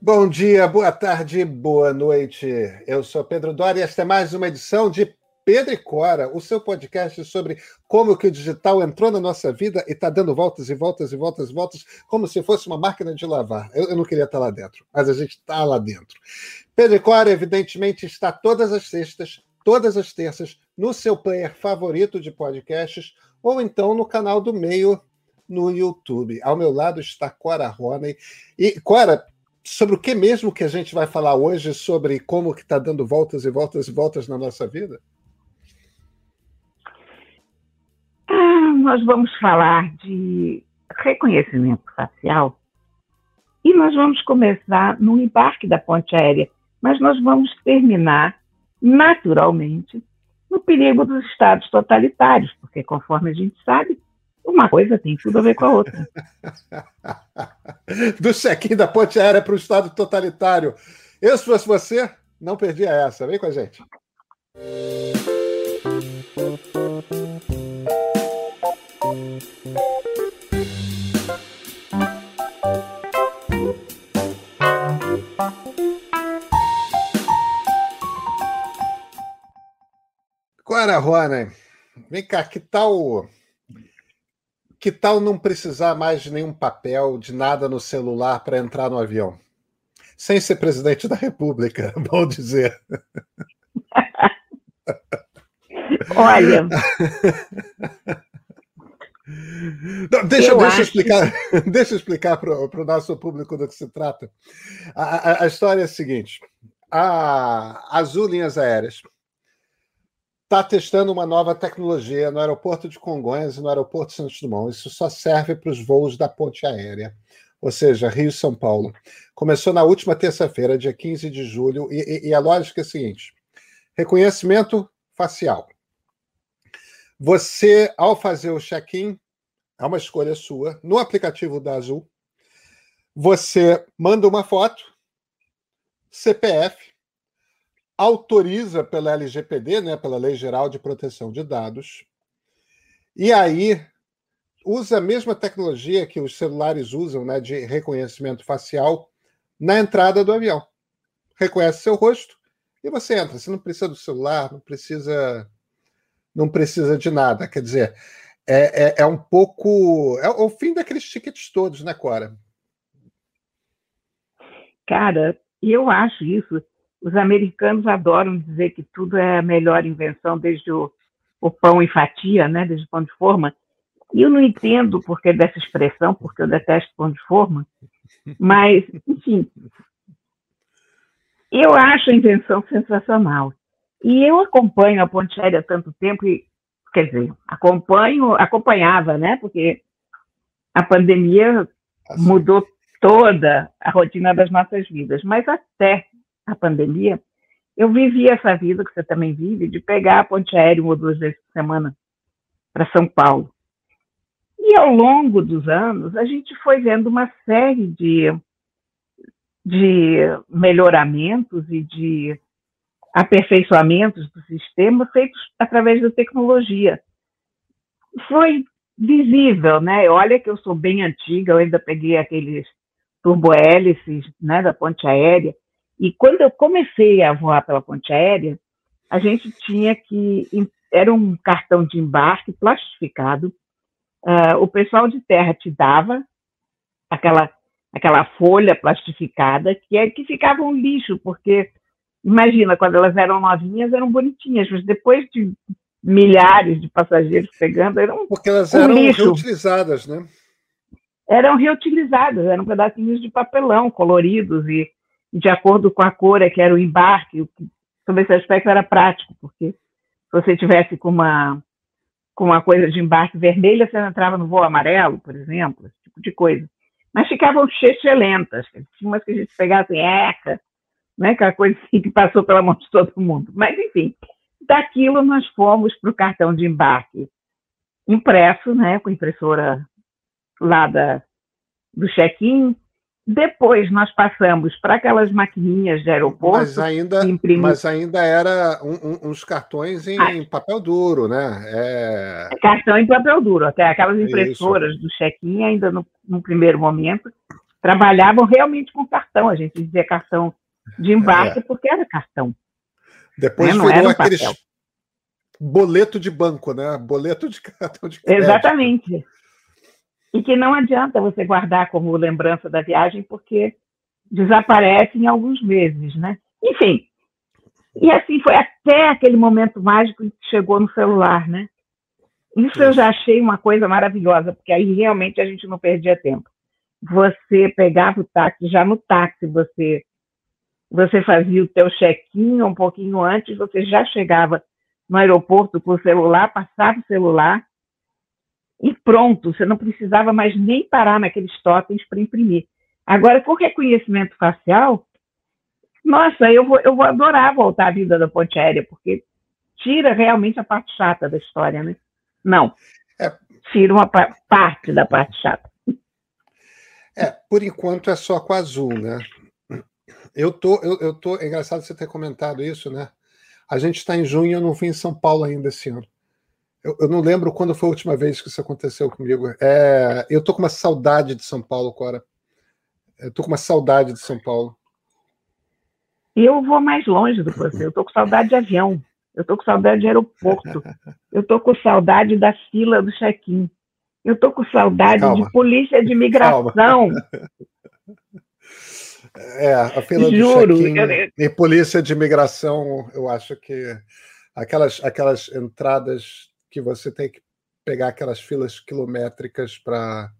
Bom dia, boa tarde, boa noite. Eu sou Pedro Dória e esta é mais uma edição de Pedro e Cora, o seu podcast sobre como que o digital entrou na nossa vida e está dando voltas e voltas e voltas e voltas, como se fosse uma máquina de lavar. Eu, eu não queria estar lá dentro, mas a gente está lá dentro. Pedro e Cora, evidentemente, está todas as sextas, todas as terças, no seu player favorito de podcasts, ou então no canal do meio no YouTube. Ao meu lado está Cora Roney. E, Cora, sobre o que mesmo que a gente vai falar hoje, sobre como que está dando voltas e voltas e voltas na nossa vida? Ah, nós vamos falar de reconhecimento facial e nós vamos começar no embarque da ponte aérea, mas nós vamos terminar naturalmente no perigo dos estados totalitários, porque conforme a gente sabe, uma coisa tem tudo a ver com a outra. Do check-in da ponte aérea para o Estado totalitário. Eu, se fosse você, não perdia essa. Vem com a gente. Cora Rona, vem cá, que tal que tal não precisar mais de nenhum papel, de nada no celular para entrar no avião? Sem ser presidente da República, bom dizer. Olha. Não, deixa, eu deixa, explicar, deixa eu explicar para o nosso público do que se trata. A, a, a história é a seguinte: a Azul Linhas Aéreas está testando uma nova tecnologia no aeroporto de Congonhas e no aeroporto Santos Dumont. Isso só serve para os voos da ponte aérea, ou seja, Rio-São Paulo. Começou na última terça-feira, dia 15 de julho, e, e, a lógica é a seguinte: reconhecimento facial. Você, ao fazer o check-in, é uma escolha sua, no aplicativo da Azul, você manda uma foto, CPF, autoriza pela LGPD, né, pela Lei Geral de Proteção de Dados, e aí usa a mesma tecnologia que os celulares usam, né, de reconhecimento facial, na entrada do avião. Reconhece seu rosto e você entra. Você não precisa do celular, não precisa, não precisa de nada. Quer dizer, é, é, é um pouco é o fim daqueles tickets todos, né, Cora? Cara, eu acho isso os americanos adoram dizer que tudo é a melhor invenção, desde o, o pão em fatia, né, desde o pão de forma. E eu não entendo o porquê dessa expressão, porque eu detesto pão de forma. Mas, enfim, eu acho a invenção sensacional. E eu acompanho a Ponte Aérea há tanto tempo, e, quer dizer, acompanho, acompanhava, né? Porque a pandemia assim. mudou toda a rotina das nossas vidas. Mas até a pandemia, eu vivi essa vida que você também vive, de pegar a ponte aérea uma ou duas vezes por semana para São Paulo. E ao longo dos anos, a gente foi vendo uma série de, de melhoramentos e de aperfeiçoamentos do sistema feitos através da tecnologia. Foi visível, né? Olha que eu sou bem antiga, eu ainda peguei aqueles turbohélices né, da ponte aérea, e quando eu comecei a voar pela ponte aérea, a gente tinha que. Era um cartão de embarque plastificado. Uh, o pessoal de terra te dava aquela, aquela folha plastificada que, é, que ficava um lixo, porque imagina, quando elas eram novinhas, eram bonitinhas, mas depois de milhares de passageiros pegando, eram. Porque elas um eram lixo. reutilizadas, né? Eram reutilizadas, eram pedacinhos de papelão coloridos e de acordo com a cor é que era o embarque, sobre esse aspecto era prático, porque se você tivesse com uma com uma coisa de embarque vermelha, você entrava no voo amarelo, por exemplo, esse tipo de coisa. Mas ficavam chechelentas, tinha umas que a gente pegava assim, eca, né, aquela coisa assim que passou pela mão de todo mundo. Mas, enfim, daquilo nós fomos para o cartão de embarque impresso, né, com impressora lá da, do check-in, depois nós passamos para aquelas maquininhas de aeroporto. Mas ainda, mas ainda era um, um, uns cartões em, ah. em, papel duro, né? É... Cartão em papel duro, até aquelas impressoras Isso. do check-in, ainda no, no, primeiro momento, trabalhavam realmente com cartão. A gente dizia cartão de embarque é. porque era cartão. Depois né? virou um aqueles papel. boleto de banco, né? Boleto de cartão de crédito. Exatamente. E que não adianta você guardar como lembrança da viagem, porque desaparece em alguns meses, né? Enfim, e assim foi até aquele momento mágico que chegou no celular, né? Isso eu já achei uma coisa maravilhosa, porque aí realmente a gente não perdia tempo. Você pegava o táxi, já no táxi você você fazia o teu check-in um pouquinho antes, você já chegava no aeroporto com o celular, passava o celular e pronto, você não precisava mais nem parar naqueles totens para imprimir. Agora, com reconhecimento facial, nossa, eu vou, eu vou adorar voltar à vida da ponte aérea, porque tira realmente a parte chata da história, né? Não. É. Tira uma parte da parte chata. É, por enquanto é só com a Azul, né? Eu tô, eu, eu tô. É engraçado você ter comentado isso, né? A gente está em junho, eu não fui em São Paulo ainda esse ano. Eu, eu, não lembro quando foi a última vez que isso aconteceu comigo. É, eu tô com uma saudade de São Paulo, Cora. Eu tô com uma saudade de São Paulo. Eu vou mais longe do que você. Eu tô com saudade de avião. Eu tô com saudade de aeroporto. Eu tô com saudade da fila do check-in. Eu tô com saudade Calma. de polícia de imigração. Calma. É, a fila Juro, do check-in eu... e polícia de imigração, eu acho que aquelas, aquelas entradas que você tem que pegar aquelas filas quilométricas para.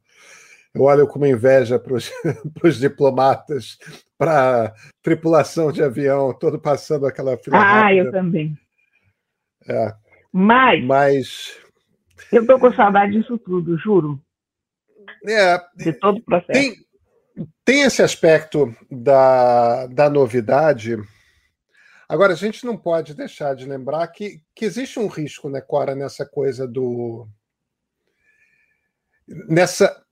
Eu olho com uma inveja para os diplomatas, para tripulação de avião, todo passando aquela fila. Ah, rápida. eu também. É. Mas, Mas. Eu estou com saudade disso tudo, juro. É, de todo o processo. Tem, tem esse aspecto da, da novidade. Agora, a gente não pode deixar de lembrar que, que existe um risco, né, Cora, nessa coisa do. Nessa,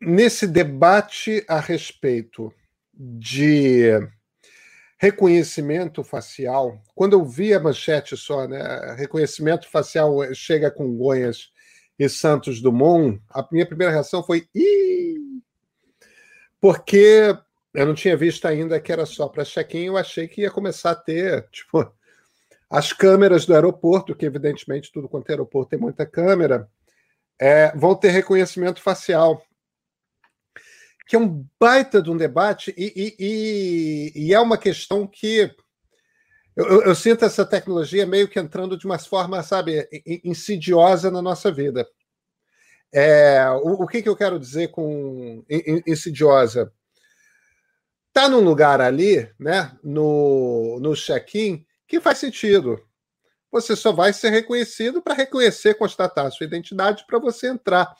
nesse debate a respeito de reconhecimento facial. Quando eu vi a manchete só, né, reconhecimento facial chega com Gonhas e Santos Dumont, a minha primeira reação foi Ih! porque eu não tinha visto ainda que era só para check-in, eu achei que ia começar a ter, tipo, as câmeras do aeroporto, que evidentemente tudo quanto é aeroporto tem muita câmera, é, vão ter reconhecimento facial. Que é um baita de um debate, e, e, e, e é uma questão que eu, eu, eu, sinto essa tecnologia meio que entrando de uma forma, sabe, insidiosa na nossa vida. É, o, o que, que, eu quero dizer com insidiosa? Está num lugar ali, né, no, no check-in, que faz sentido. Você só vai ser reconhecido para reconhecer, constatar a sua identidade para você entrar.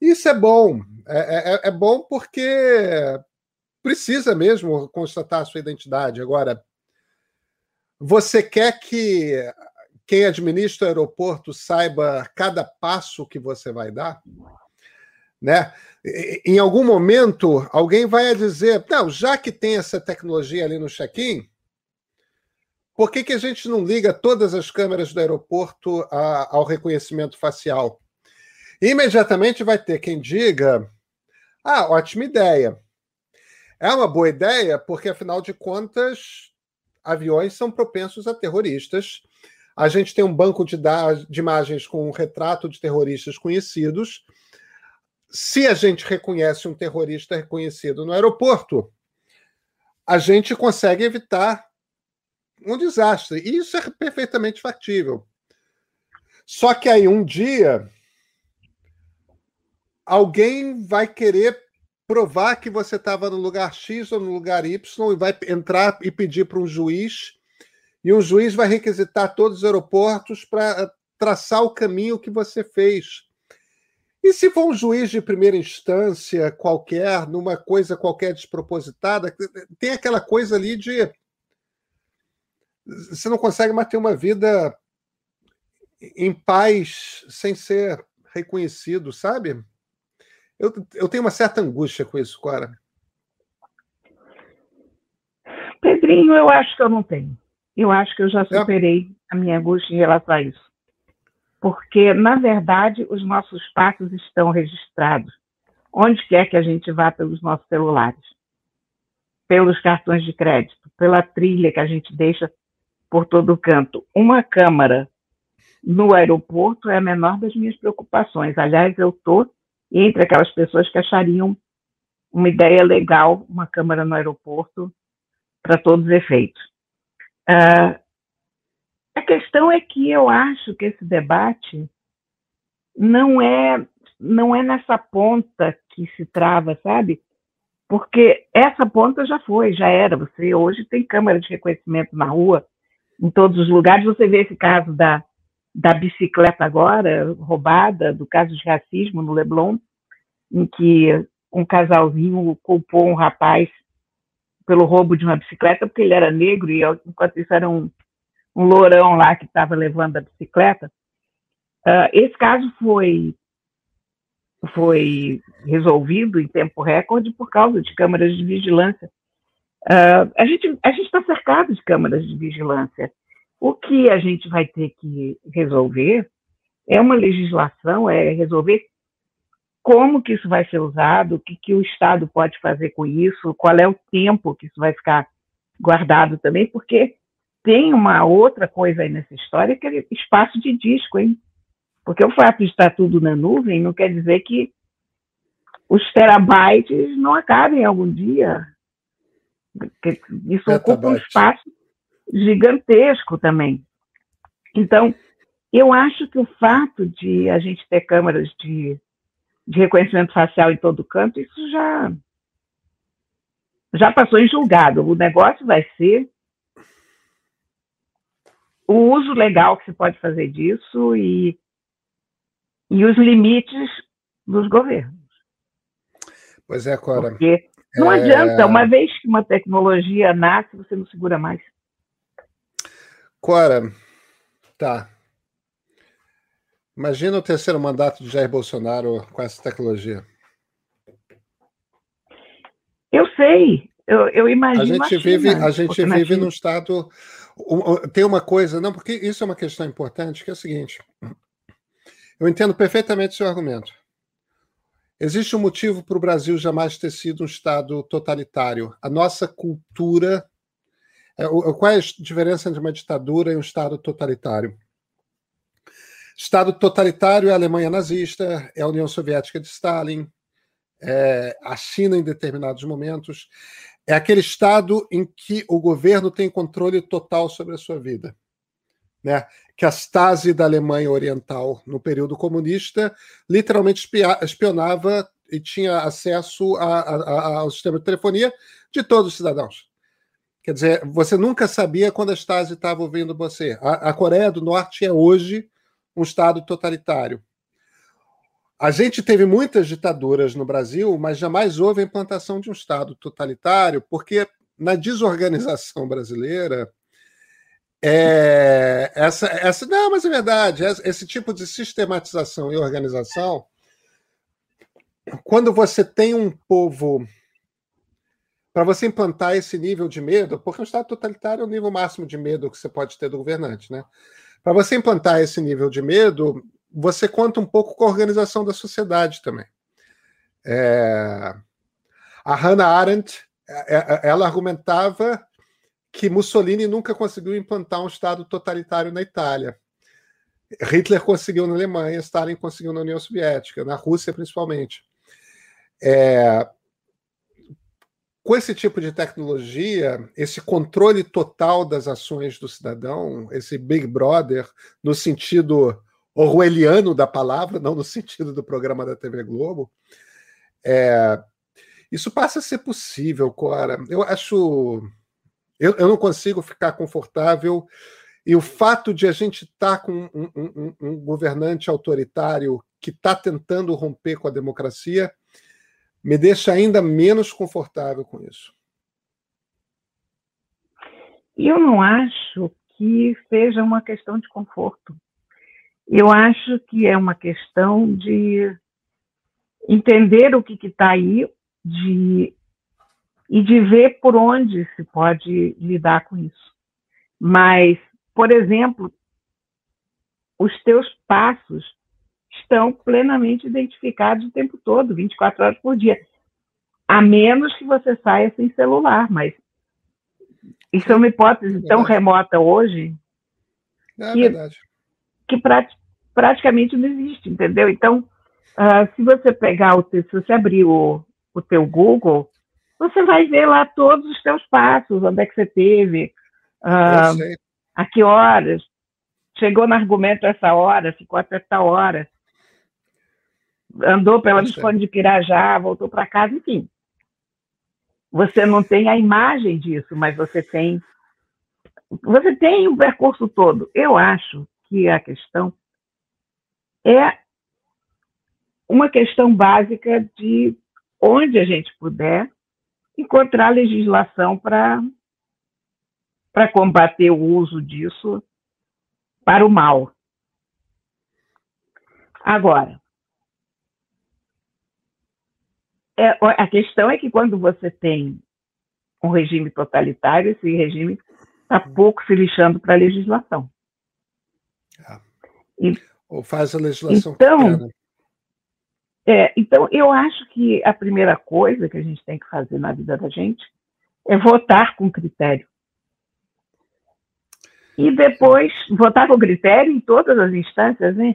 Isso é bom. É, é, é, bom porque precisa mesmo constatar a sua identidade. Agora, você quer que quem administra o aeroporto saiba cada passo que você vai dar, né? Em algum momento, alguém vai dizer: não, já que tem essa tecnologia ali no check-in, por que, que a gente não liga todas as câmeras do aeroporto a, ao reconhecimento facial? Imediatamente vai ter quem diga: ah, ótima ideia. É uma boa ideia, porque afinal de contas, aviões são propensos a terroristas a gente tem um banco de, de imagens com um retrato de terroristas conhecidos. Se a gente reconhece um terrorista reconhecido no aeroporto, a gente consegue evitar um desastre. E isso é perfeitamente factível. Só que aí um dia alguém vai querer provar que você estava no lugar X ou no lugar Y e vai entrar e pedir para um juiz e um juiz vai requisitar todos os aeroportos para traçar o caminho que você fez. E se for um juiz de primeira instância qualquer, numa coisa qualquer despropositada, tem aquela coisa ali de. Você não consegue mais ter uma vida em paz sem ser reconhecido, sabe? Eu, eu tenho uma certa angústia com isso, Cora. Pedrinho, eu acho que eu não tenho. Eu acho que eu já é. superei a minha angústia em relação a isso. Porque, na verdade, os nossos passos estão registrados. onde quer que a gente vá pelos nossos celulares, pelos cartões de crédito, pela trilha que a gente deixa por todo canto. Uma câmara no aeroporto é a menor das minhas preocupações. Aliás, eu estou entre aquelas pessoas que achariam uma ideia legal uma câmara no aeroporto para todos os efeitos. Uh, questão é que eu acho que esse debate não é não é nessa ponta que se trava, sabe? Porque essa ponta já foi, já era. Você hoje tem câmera de reconhecimento na rua, em todos os lugares. Você vê esse caso da, da bicicleta agora, roubada, do caso de racismo no Leblon, em que um casalzinho culpou um rapaz pelo roubo de uma bicicleta porque ele era negro e enquanto isso era um, um lourão lá que estava levando a bicicleta. Uh, esse caso foi foi resolvido em tempo recorde por causa de câmeras de vigilância. Uh, a gente a gente está cercado de câmeras de vigilância. O que a gente vai ter que resolver é uma legislação, é resolver como que isso vai ser usado, o que, que o Estado pode fazer com isso, qual é o tempo que isso vai ficar guardado também, porque tem uma outra coisa aí nessa história que é espaço de disco, hein? Porque o fato de estar tudo na nuvem não quer dizer que os terabytes não acabem algum dia. Isso ocupa um espaço gigantesco também. Então, eu acho que o fato de a gente ter câmeras de, de reconhecimento facial em todo canto, isso já já passou em julgado. O negócio vai ser o uso legal que se pode fazer disso e e os limites dos governos. Pois é, Cora. Porque não é... adianta, uma vez que uma tecnologia nasce, você não segura mais. Cora, tá. Imagina o terceiro mandato de Jair Bolsonaro com essa tecnologia. Eu sei, eu, eu imagino. A gente vive, a gente vive num estado. Tem uma coisa, não, porque isso é uma questão importante, que é o seguinte: eu entendo perfeitamente seu argumento. Existe um motivo para o Brasil jamais ter sido um Estado totalitário. A nossa cultura. É, qual é a diferença entre uma ditadura e um Estado totalitário? Estado totalitário é a Alemanha nazista, é a União Soviética de Stalin, é a China em determinados momentos. É aquele Estado em que o governo tem controle total sobre a sua vida. Né? que a Stasi da Alemanha Oriental, no período comunista, literalmente espionava e tinha acesso a, a, ao sistema de telefonia de todos os cidadãos. Quer dizer, você nunca sabia quando a Stasi estava ouvindo você. A, a Coreia do Norte é hoje um Estado totalitário. A gente teve muitas ditaduras no Brasil, mas jamais houve a implantação de um Estado totalitário, porque na desorganização brasileira, é, essa, essa, não, mas é verdade. Esse tipo de sistematização e organização, quando você tem um povo. Para você implantar esse nível de medo, porque um Estado totalitário é o nível máximo de medo que você pode ter do governante, né? Para você implantar esse nível de medo, você conta um pouco com a organização da sociedade também. É, a Hannah Arendt, é, é, ela argumentava que Mussolini nunca conseguiu implantar um Estado totalitário na Itália. Hitler conseguiu na Alemanha, Stalin conseguiu na União Soviética, na Rússia principalmente. É... Com esse tipo de tecnologia, esse controle total das ações do cidadão, esse Big Brother, no sentido orwelliano da palavra, não no sentido do programa da TV Globo, é... isso passa a ser possível, Cora. Eu acho eu, eu não consigo ficar confortável. E o fato de a gente estar tá com um, um, um, governante autoritário que está tentando romper com a democracia me deixa ainda menos confortável com isso. Eu não acho que seja uma questão de conforto. Eu acho que é uma questão de entender o que está aí, de e de ver por onde se pode lidar com isso. Mas, por exemplo, os teus passos estão plenamente identificados o tempo todo, 24 horas por dia. A menos que você saia sem celular, mas isso é uma hipótese é tão remota hoje é que, verdade. Que prat, praticamente não existe, entendeu? Então, uh, se você pegar o se você abrir o, o teu Google, você vai ver lá todos os teus passos, onde é que você teve, uh, a que horas, chegou no argumento essa hora, ficou até essa hora, andou pela Visconde de Pirajá, voltou para casa, enfim. Você não tem a imagem disso, mas você tem você tem o percurso todo. Eu acho que a questão é uma questão básica de onde a gente puder encontrar legislação para para combater o uso disso para o mal. Agora, é, a questão é que quando você tem um regime totalitário, esse regime está pouco se lixando para a legislação. É. E, Ou faz a legislação então, é, então, eu acho que a primeira coisa que a gente tem que fazer na vida da gente é votar com critério. E depois, votar com critério em todas as instâncias, né?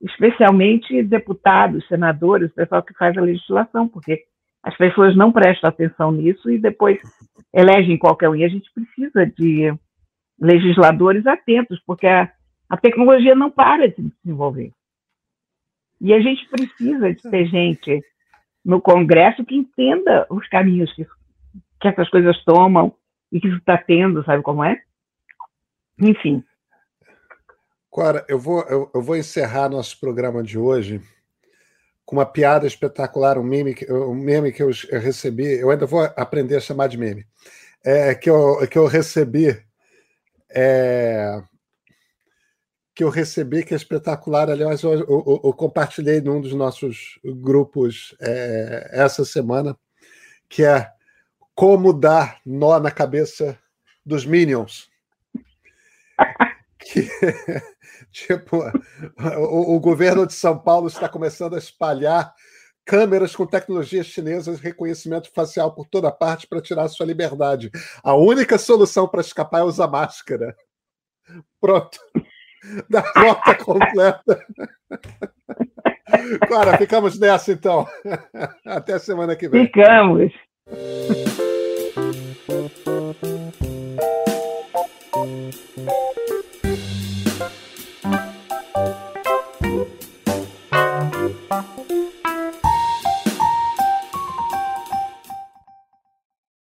especialmente deputados, senadores, o pessoal que faz a legislação, porque as pessoas não prestam atenção nisso e depois elegem qualquer um. E a gente precisa de legisladores atentos, porque a, a tecnologia não para de se desenvolver. E a gente precisa de ter gente no Congresso que entenda os caminhos que, que essas coisas tomam e que isso está tendo, sabe como é? Enfim. Cora, eu vou, eu, eu, vou encerrar nosso programa de hoje com uma piada espetacular, um meme, um meme que eu recebi. Eu ainda vou aprender a chamar de meme. É, que, eu, que eu recebi é, que eu recebi, que é espetacular. Aliás, eu, eu, eu compartilhei num dos nossos grupos é, essa semana, que é como dar nó na cabeça dos Minions. Que, tipo, o, o governo de São Paulo está começando a espalhar câmeras com tecnologia chinesa de reconhecimento facial por toda parte para tirar sua liberdade. A única solução para escapar é usar máscara. Pronto da rota completa. Cara, ficamos nessa então. Até semana que vem. Ficamos.